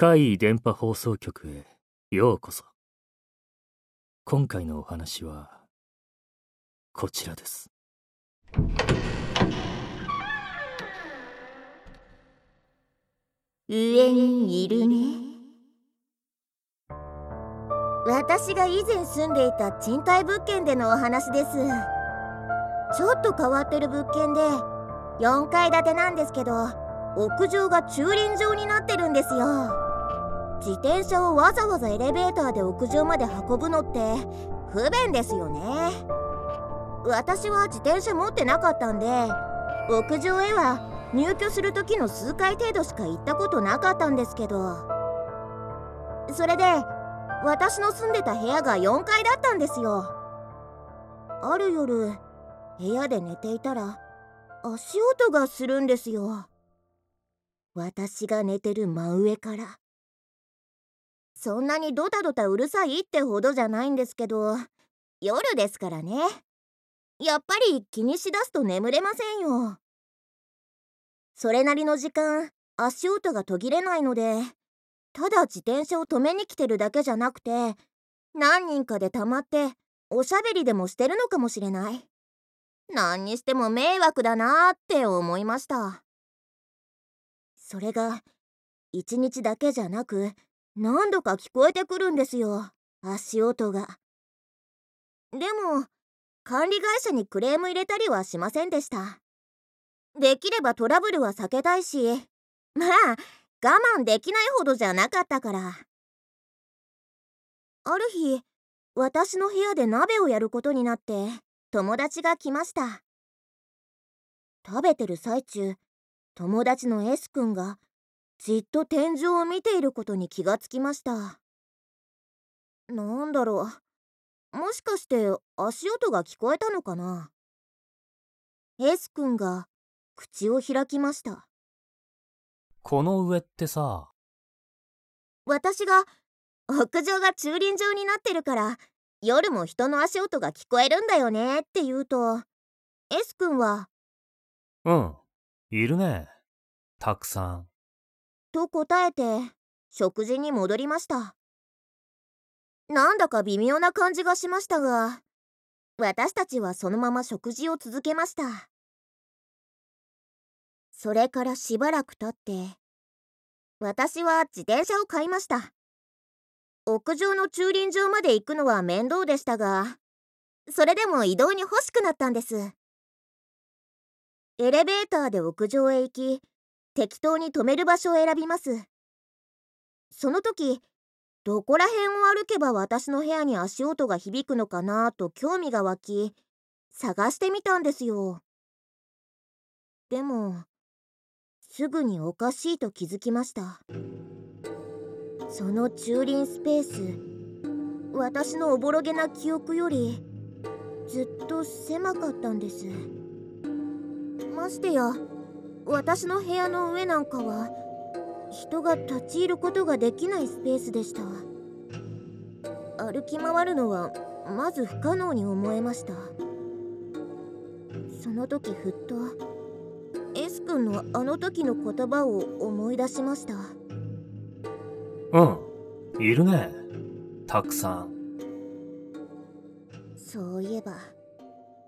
怪異電波放送局へようこそ。今回のお話は、こちらです。上にいるね私が以前住んでいた賃貸物件でのお話ですちょっと変わってる物件で4階建てなんですけど屋上が駐輪場になってるんですよ自転車をわざわざエレベーターで屋上まで運ぶのって不便ですよね。私は自転車持ってなかったんで屋上へは入居する時の数回程度しか行ったことなかったんですけど。それで私の住んでた部屋が4階だったんですよ。ある夜部屋で寝ていたら足音がするんですよ。私が寝てる真上からそんなにドタドタうるさいってほどじゃないんですけど夜ですからね。やっぱり気にしだすと眠れませんよ。それなりの時間足音が途切れないのでただ自転車を止めに来てるだけじゃなくて何人かでたまっておしゃべりでもしてるのかもしれない。何にしても迷惑だなーって思いました。それが一日だけじゃなく何度か聞こえてくるんですよ。足音が。でも管理会社にクレーム入れたりはしませんでした。できればトラブルは避けたいし。まあ我慢できないほどじゃなかったから。ある日私の部屋で鍋をやることになって友達が来ました。食べてる最中友達の S 君がじっと天井を見ていることに気がつきました。なんだろう。もしかして足音が聞こえたのかな？S 君が口を開きました。この上ってさ、私が屋上が駐輪場になってるから夜も人の足音が聞こえるんだよねって言うと S 君はうん、いるね。たくさん。と答えて食事に戻りました。なんだか微妙な感じがしましたが私たちはそのまま食事を続けました。それからしばらく経って私は自転車を買いました。屋上の駐輪場まで行くのは面倒でしたがそれでも移動に欲しくなったんです。エレベーターで屋上へ行き適当に止める場所を選びます。その時どこら辺を歩けば私の部屋に足音が響くのかなと興味が湧き探してみたんですよ。でもすぐにおかしいと気づきました。その駐輪スペース私のおぼろげな記憶よりずっと狭かったんです。ましてや私の部屋の上なんかは人が立ち入ることができないスペースでした歩き回るのはまず不可能に思えましたその時ふっと S 君のあの時の言葉を思い出しましたうん、いるね。たくさん。そういえば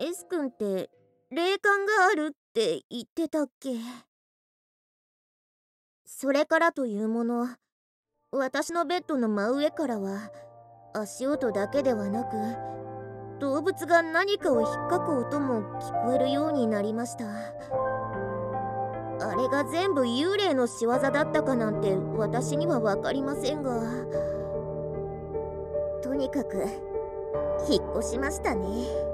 S 君って霊感があるって言ってたっけ。それからというもの私のベッドの真上からは足音だけではなく動物が何かを引っかく音も聞こえるようになりました。あれが全部幽霊の仕業だったかなんて私には分かりませんが。とにかく引っ越しましたね。